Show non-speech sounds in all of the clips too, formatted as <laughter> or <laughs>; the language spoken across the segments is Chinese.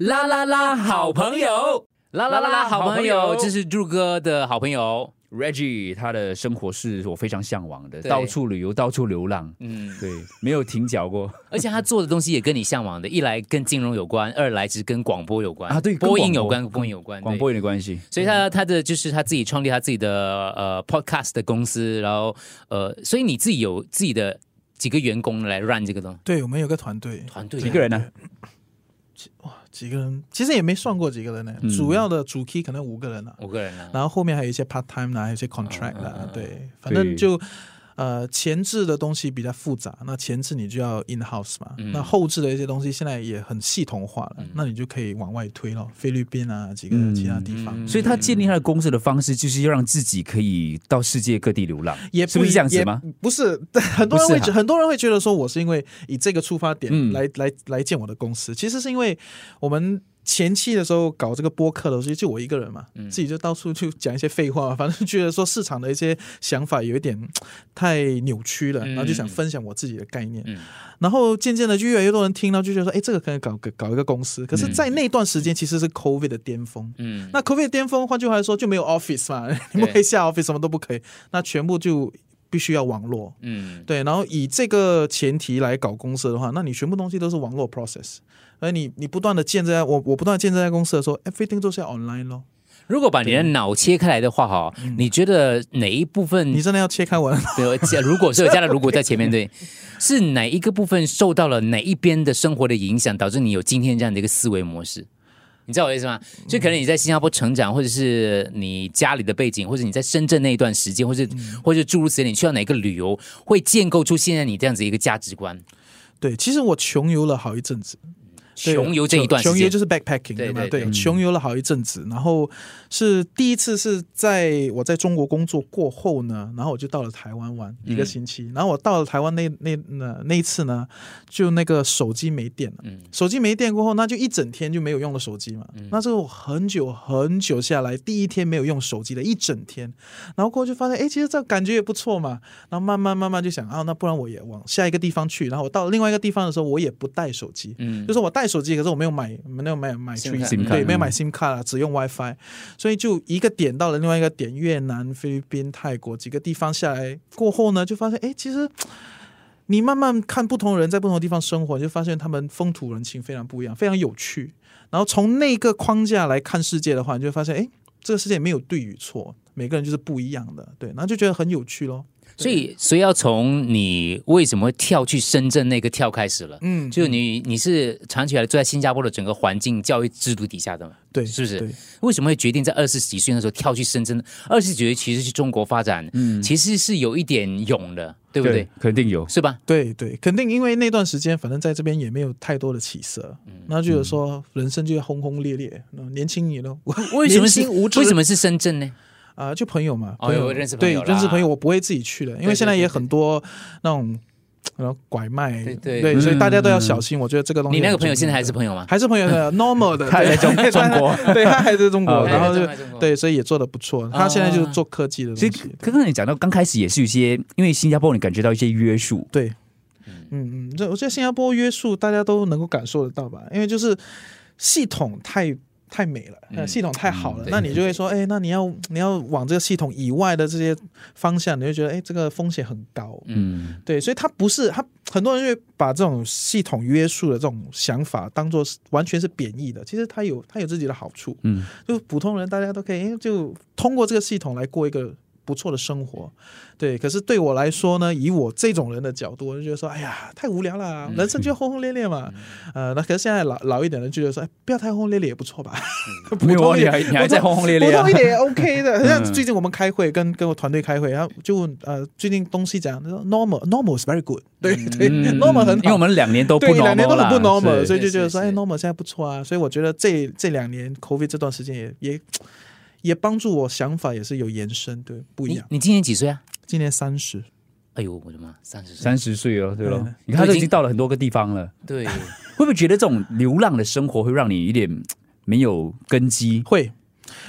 啦啦啦，好朋友，啦啦啦啦，好朋友，这是柱哥的好朋友。Reggie 他的生活是我非常向往的，对。到处旅游，到处流浪，嗯，对，没有停脚过。而且他做的东西也跟你向往的，<laughs> 一来跟金融有关，二来是跟广播有关啊对跟播。音有广播关，播音有关，对。广播有点关系，所以他他的就是他自己创立他自己的呃 podcast 的公司，然后呃，所以你自己有自己的几个员工来 run 这个东对，我们有个团队，团队。啊几个人呢？几个人，其实也没算过几个人呢。嗯。主要的主 key 可能五个人啊，五个人啊，然后后面还有一些 part time 啦，还有一些 contract 啦，嗯嗯嗯对，反正就呃前置的东西比较复杂，那前置你就要 in house 嘛，嗯。那后置的一些东西现在也很系统化了，那你就可以往外推了，菲律宾啊几个嗯其他地方，嗯所以他建立他的公司的方式，就是要让自己可以到世界各地流浪，也是不是这样子吗？不是，<laughs> 很多人会觉很多人会觉得说我是因为以这个出发点嗯。来、来来建我的公司，其实是因为我们。前期的时候搞这个播客的时候，就我一个人嘛，嗯。自己就到处去讲一些废话，<laughs> 反正觉得说市场的一些想法有一点太扭曲了，嗯。然后就想分享我自己的概念，嗯。然后渐渐的就越来越多人听到，就觉得说，哎，这个可以搞个搞一个公司。可是，在那段时间其实是 COVID 的巅峰，嗯，那 COVID 的巅峰，换句话来说就没有 office 嘛，<laughs> 你不可以下 office，什么都不可以，那全部就必须要网络。嗯对，然后以这个前提来搞公司的话，那你全部东西都是网络 process，而你你不断的建这家，我我不断地建这家公司的时候，everything 都是要 online 咯。如果把你的脑切开来的话，哈，你觉得哪一部分你真的要切开我的脑？对，如果是有加了如果在前面，对，<laughs> 是哪一个部分受到了哪一边的生活的影响，导致你有今天这样的一个思维模式？你知道我的意思吗？就可能你在新加坡成长，或者是你家里的背景，或者你在深圳那一段时间，或者、或者诸如此类，你去到哪个旅游，会建构出现在你这样子一个价值观。对，其实我穷游了好一阵子，对穷游这一段时间，穷游就是 backpacking 对对吗？对对穷游了好一阵子，然后是第一次是在我在中国工作过后呢，然后我就到了台湾玩一个星期，然后我到了台湾那那那那一次呢，就那个手机没电了，嗯。手机没电过后，那就一整天就没有用的手机嘛，那这是我很久很久下来第一天没有用手机的一整天，然后过后就发现，哎，其实这感觉也不错嘛，然后慢慢慢慢就想啊，那不然我也往下一个地方去，然后我到另外一个地方的时候，我也不带手机，嗯。就是我带手机，可是我没有买，没有买买 SIM Tree- 卡对，没有买嗯 SIM 卡啦，只用 WiFi，所以就一个点到了另外一个点，越南、菲律宾、泰国几个地方下来过后呢，就发现，哎，其实你慢慢看不同人在不同的地方生活，你就发现他们风土人情非常不一样，非常有趣。然后从那个框架来看世界的话，你就发现，哎，这个世界没有对与错，每个人就是不一样的，对，然后就觉得很有趣咯。所以所以要从你为什么会跳去深圳那个跳开始了。嗯，就你你是长期以来住在新加坡的整个环境教育制度底下的嘛？对，是不是对，为什么会决定在二十几岁的时候跳去深圳？二十几岁其实去中国发展，嗯，其实是有一点勇的，对不对？肯定有。是吧？对对，肯定因为那段时间，反正在这边也没有太多的起色，嗯那就有说人生就要轰轰烈烈，那年轻你呢？为什么是为什么是深圳呢？啊、就朋友嘛，哦朋友有认识朋对友啦认识朋友，我不会自己去的，因为现在也对对很多那种然后拐卖，对对所以大家都要小心。我觉得这个东西，你那个朋友现在还是朋友吗？还是朋友的 <laughs> normal 的，他还在中国，对他还在中国，哦然后就对，所以也做的不错。他现在就是做科技的其实，刚刚你讲到刚开始也是有一些，因为新加坡你感觉到一些约束，对，嗯嗯，这我觉得新加坡约束大家都能够感受得到吧，因为就是系统太太美了，呃，嗯系统太好了，对那你就会说，哎，那你要你要往这个系统以外的这些方向，你会觉得，哎，这个风险很高。嗯，对，所以它不是它，很多人就会把这种系统约束的这种想法当做是完全是贬义的。其实它有它有自己的好处，嗯，就普通人大家都可以，诶就通过这个系统来过一个不错的生活。对，可是对我来说呢，以我这种人的角度，我就觉得说，哎呀，太无聊了，人生就轰轰烈烈嘛。呃，那可是现在老老一点的就觉得说，哎，不要太轰轰烈烈也不错吧。<laughs> 没有啊，你普通一点还你还在轰轰烈烈啊普通一，点也 OK 的。<laughs> 像嗯最近我们开会，跟跟我团队开会，然后就问呃，最近东西讲，normal normal is very good，对对嗯，normal 很好。因为我们两年都不两年都很不 normal，所以就觉得说，哎，normal 现在不错啊。所以我觉得这这两年 COVID 这段时间也也也帮助我想法也是有延伸，对，不一样。你你今年几岁啊？今年三十，哎呦，我的妈，三十岁，三十岁了，对咯。嗯，你看他都已经经到了很多个地方了，对，会不会觉得这种流浪的生活会让你有点没有根基？会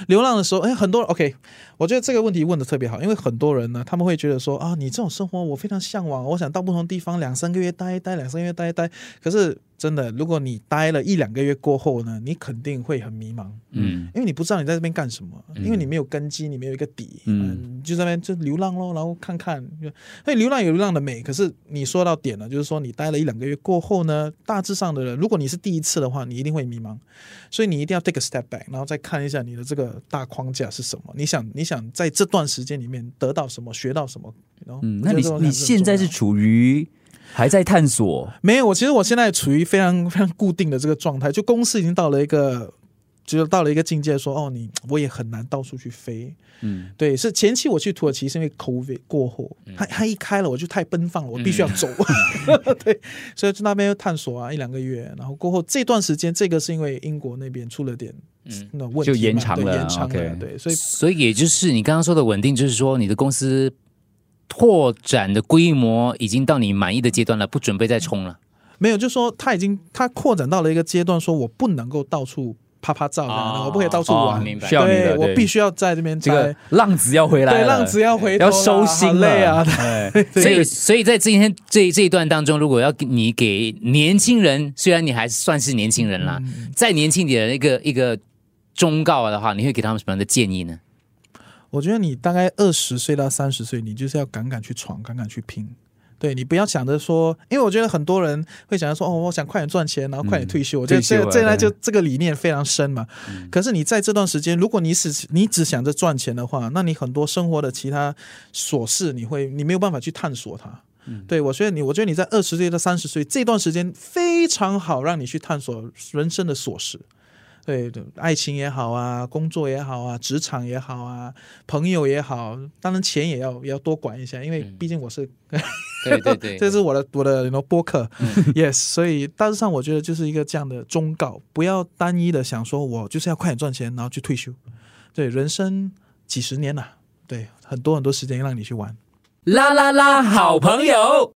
流浪的时候，哎，很多人 OK，我觉得这个问题问的特别好，因为很多人呢，他们会觉得说啊，你这种生活我非常向往，我想到不同地方两三个月待一待，两三个月待一待。可是真的，如果你待了一两个月过后呢，你肯定会很迷茫，嗯因为你不知道你在这边干什么，因为你没有根基，你没有一个底，嗯就在那边就流浪咯，然后看看，所以流浪有流浪的美。可是你说到点了，就是说你待了一两个月过后呢，大致上的人，如果你是第一次的话，你一定会迷茫，所以你一定要 take a step back，然后再看一下你的这个大框架是什么。你想，你想在这段时间里面得到什么，学到什么？嗯，那你你现在是处于还在探索，没有，我其实我现在处于非常非常固定的这个状态，就公司已经到了一个，就是到了一个境界说，哦，你我也很难到处去飞。嗯，对，是前期我去土耳其是因为 COVID 过后，它它一开了我就太奔放了，我必须要走。<laughs> <laughs> 对，所以去那边探索啊一两个月，然后过后这段时间，这个是因为英国那边出了点嗯那问题，就延长了延长了对，所以所以也就是你刚刚说的稳定，就是说你的公司拓展的规模已经到你满意的阶段了，不准备再冲了。没有，就说他已经他扩展到了一个阶段，说我不能够到处啪啪照这样的，哦我不可以到处哦玩，明白。需要你的对。对我必须要在这边这个浪子要回来，对，浪子要回头要收心好累啊！哎。<laughs> 所以，所以在今天这这一段当中，如果要给你给年轻人，虽然你还算是年轻人啦，嗯。再年轻点的一个一个忠告的话，你会给他们什么样的建议呢？我觉得你大概二十岁到三十岁，你就是要敢敢去闯，敢敢去拼。对你不要想着说，因为我觉得很多人会想着说，哦，我想快点赚钱，然后快点退休。我觉得这这来就这个理念非常深嘛。可是你在这段时间，如果你只你只想着赚钱的话，那你很多生活的其他琐事，你会你没有办法去探索它。对我觉得你，我觉得你在二十岁到三十岁这段时间非常好，让你去探索人生的琐事。对，对爱情也好啊，工作也好啊，职场也好啊，朋友也好，当然钱也要也要多管一下，因为嗯毕竟我是，<laughs> 对对对，这是我的我的播客、y e s 所以大致上我觉得就是一个这样的忠告，不要单一的想说我就是要快点赚钱，然后去退休。对，人生几十年呐、对，很多很多时间让你去玩。啦啦啦，好朋友。